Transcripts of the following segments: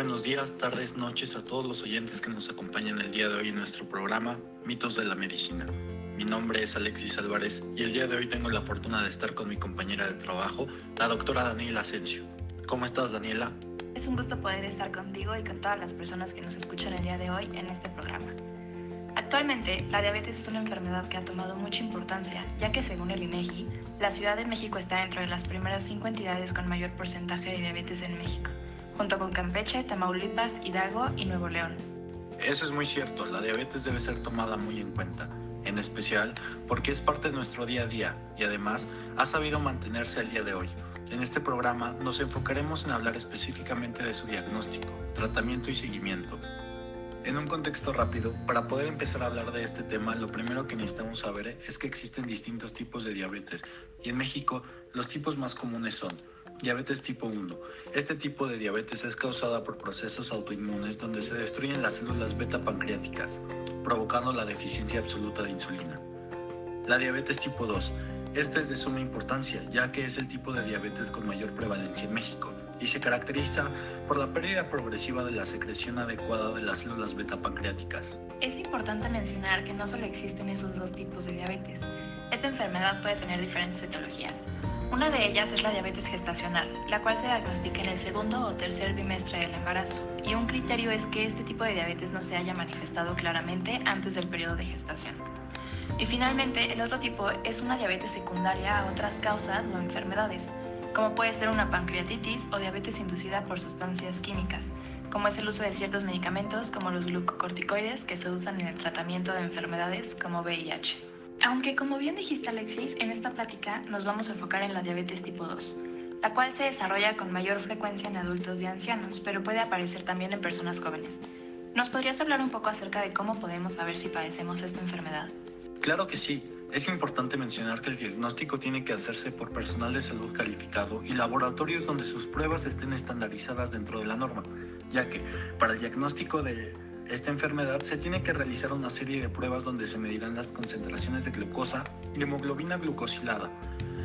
buenos días, tardes, noches a todos los oyentes que nos acompañan el día de hoy en nuestro programa Mitos de la Medicina. Mi nombre es Alexis Álvarez y el día de hoy tengo la fortuna de estar con mi compañera de trabajo, la doctora Daniela Asensio. ¿Cómo estás, Daniela? Es un gusto poder estar contigo y con todas las personas que nos escuchan el día de hoy en este programa. Actualmente, la diabetes es una enfermedad que ha tomado mucha importancia, ya que según el INEGI, la Ciudad de México está dentro de las primeras cinco entidades con mayor porcentaje de diabetes en México junto con Campeche, Tamaulipas, Hidalgo y Nuevo León. Eso es muy cierto, la diabetes debe ser tomada muy en cuenta, en especial porque es parte de nuestro día a día y además ha sabido mantenerse al día de hoy. En este programa nos enfocaremos en hablar específicamente de su diagnóstico, tratamiento y seguimiento. En un contexto rápido, para poder empezar a hablar de este tema, lo primero que necesitamos saber es que existen distintos tipos de diabetes y en México los tipos más comunes son Diabetes tipo 1. Este tipo de diabetes es causada por procesos autoinmunes donde se destruyen las células beta pancreáticas, provocando la deficiencia absoluta de insulina. La diabetes tipo 2. Esta es de suma importancia, ya que es el tipo de diabetes con mayor prevalencia en México y se caracteriza por la pérdida progresiva de la secreción adecuada de las células beta pancreáticas. Es importante mencionar que no solo existen esos dos tipos de diabetes. Esta enfermedad puede tener diferentes etiologías. Una de ellas es la diabetes gestacional, la cual se diagnostica en el segundo o tercer bimestre del embarazo, y un criterio es que este tipo de diabetes no se haya manifestado claramente antes del periodo de gestación. Y finalmente, el otro tipo es una diabetes secundaria a otras causas o enfermedades, como puede ser una pancreatitis o diabetes inducida por sustancias químicas, como es el uso de ciertos medicamentos como los glucocorticoides que se usan en el tratamiento de enfermedades como VIH. Aunque como bien dijiste Alexis, en esta plática nos vamos a enfocar en la diabetes tipo 2, la cual se desarrolla con mayor frecuencia en adultos y ancianos, pero puede aparecer también en personas jóvenes. ¿Nos podrías hablar un poco acerca de cómo podemos saber si padecemos esta enfermedad? Claro que sí. Es importante mencionar que el diagnóstico tiene que hacerse por personal de salud calificado y laboratorios donde sus pruebas estén estandarizadas dentro de la norma, ya que para el diagnóstico de esta enfermedad se tiene que realizar una serie de pruebas donde se medirán las concentraciones de glucosa y hemoglobina glucosilada,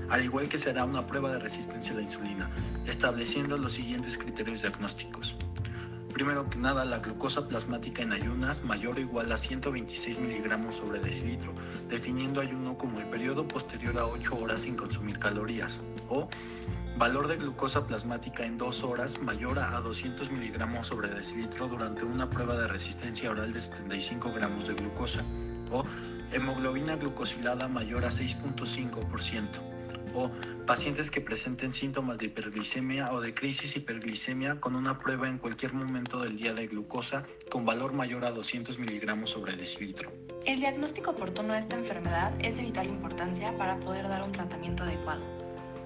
al igual que será una prueba de resistencia a la insulina, estableciendo los siguientes criterios diagnósticos. Primero que nada, la glucosa plasmática en ayunas mayor o igual a 126 miligramos sobre decilitro, definiendo ayuno como el periodo posterior a 8 horas sin consumir calorías, o valor de glucosa plasmática en 2 horas mayor a 200 miligramos sobre decilitro durante una prueba de resistencia oral de 75 gramos de glucosa, o hemoglobina glucosilada mayor a 6.5% o pacientes que presenten síntomas de hiperglicemia o de crisis hiperglicemia con una prueba en cualquier momento del día de glucosa con valor mayor a 200 miligramos sobre decilitro. El diagnóstico oportuno de esta enfermedad es de vital importancia para poder dar un tratamiento adecuado.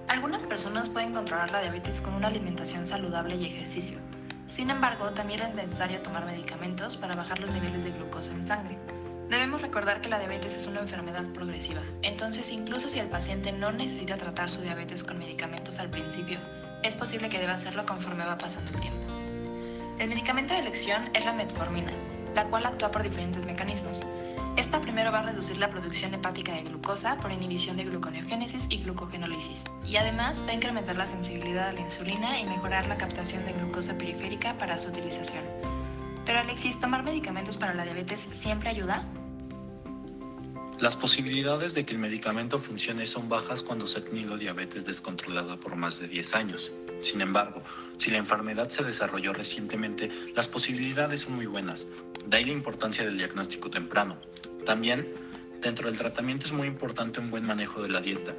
Algunas personas pueden controlar la diabetes con una alimentación saludable y ejercicio. Sin embargo, también es necesario tomar medicamentos para bajar los niveles de glucosa en sangre. Debemos recordar que la diabetes es una enfermedad progresiva, entonces incluso si el paciente no necesita tratar su diabetes con medicamentos al principio, es posible que deba hacerlo conforme va pasando el tiempo. El medicamento de elección es la metformina, la cual actúa por diferentes mecanismos. Esta primero va a reducir la producción hepática de glucosa por inhibición de gluconeogénesis y glucogenólisis, y además va a incrementar la sensibilidad a la insulina y mejorar la captación de glucosa periférica para su utilización. Pero Alexis, ¿tomar medicamentos para la diabetes siempre ayuda? Las posibilidades de que el medicamento funcione son bajas cuando se ha tenido diabetes descontrolada por más de 10 años. Sin embargo, si la enfermedad se desarrolló recientemente, las posibilidades son muy buenas. De ahí la importancia del diagnóstico temprano. También, dentro del tratamiento es muy importante un buen manejo de la dieta,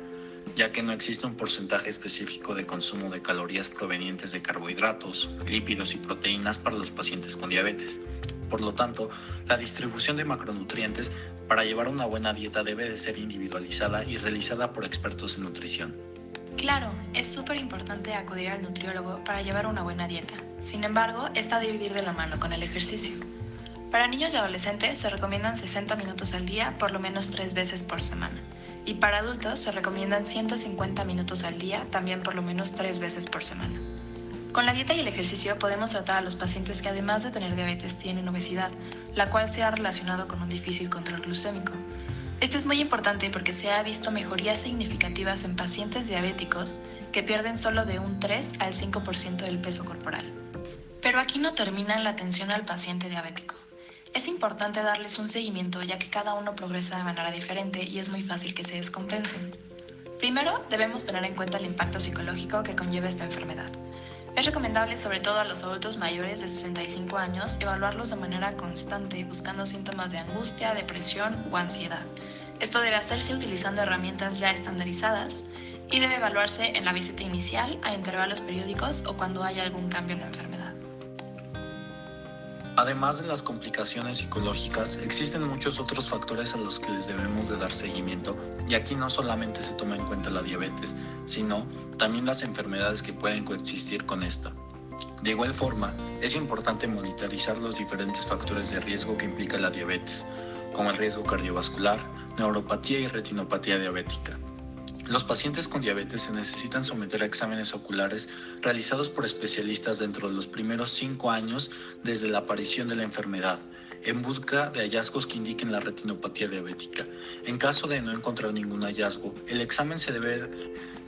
ya que no existe un porcentaje específico de consumo de calorías provenientes de carbohidratos, lípidos y proteínas para los pacientes con diabetes. Por lo tanto, la distribución de macronutrientes para llevar una buena dieta debe de ser individualizada y realizada por expertos en nutrición. Claro, es súper importante acudir al nutriólogo para llevar una buena dieta. Sin embargo, está a dividir de la mano con el ejercicio. Para niños y adolescentes se recomiendan 60 minutos al día por lo menos tres veces por semana. Y para adultos se recomiendan 150 minutos al día también por lo menos tres veces por semana. Con la dieta y el ejercicio podemos tratar a los pacientes que además de tener diabetes tienen obesidad, la cual se ha relacionado con un difícil control glucémico. Esto es muy importante porque se ha visto mejorías significativas en pacientes diabéticos que pierden solo de un 3 al 5% del peso corporal. Pero aquí no termina la atención al paciente diabético. Es importante darles un seguimiento ya que cada uno progresa de manera diferente y es muy fácil que se descompensen. Primero, debemos tener en cuenta el impacto psicológico que conlleva esta enfermedad. Es recomendable, sobre todo a los adultos mayores de 65 años, evaluarlos de manera constante buscando síntomas de angustia, depresión o ansiedad. Esto debe hacerse utilizando herramientas ya estandarizadas y debe evaluarse en la visita inicial, a intervalos periódicos o cuando haya algún cambio en la enfermedad. Además de las complicaciones psicológicas, existen muchos otros factores a los que les debemos de dar seguimiento y aquí no solamente se toma en cuenta la diabetes, sino también las enfermedades que pueden coexistir con esta. De igual forma, es importante monitorizar los diferentes factores de riesgo que implica la diabetes, como el riesgo cardiovascular, neuropatía y retinopatía diabética. Los pacientes con diabetes se necesitan someter a exámenes oculares realizados por especialistas dentro de los primeros cinco años desde la aparición de la enfermedad, en busca de hallazgos que indiquen la retinopatía diabética. En caso de no encontrar ningún hallazgo, el examen se debe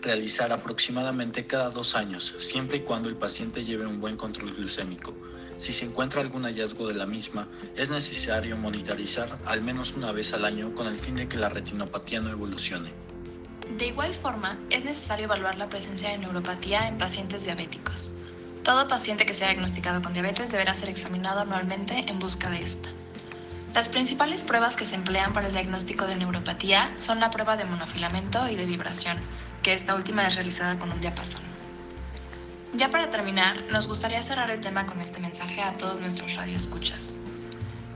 realizar aproximadamente cada dos años, siempre y cuando el paciente lleve un buen control glucémico. Si se encuentra algún hallazgo de la misma, es necesario monitorizar al menos una vez al año con el fin de que la retinopatía no evolucione. De igual forma, es necesario evaluar la presencia de neuropatía en pacientes diabéticos. Todo paciente que sea diagnosticado con diabetes deberá ser examinado anualmente en busca de esta. Las principales pruebas que se emplean para el diagnóstico de neuropatía son la prueba de monofilamento y de vibración, que esta última es realizada con un diapasón. Ya para terminar, nos gustaría cerrar el tema con este mensaje a todos nuestros radioescuchas.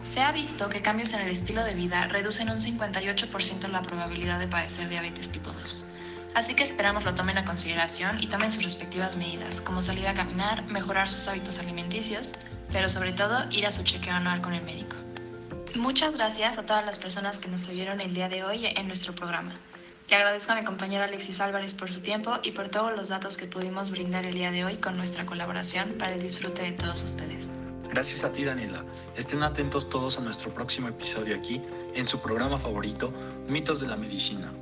Se ha visto que cambios en el estilo de vida reducen un 58% la probabilidad de padecer diabetes tipo 2. Así que esperamos lo tomen a consideración y tomen sus respectivas medidas, como salir a caminar, mejorar sus hábitos alimenticios, pero sobre todo ir a su chequeo anual con el médico. Muchas gracias a todas las personas que nos oyeron el día de hoy en nuestro programa. Le agradezco a mi compañero Alexis Álvarez por su tiempo y por todos los datos que pudimos brindar el día de hoy con nuestra colaboración para el disfrute de todos ustedes. Gracias a ti, Daniela. Estén atentos todos a nuestro próximo episodio aquí, en su programa favorito, Mitos de la Medicina.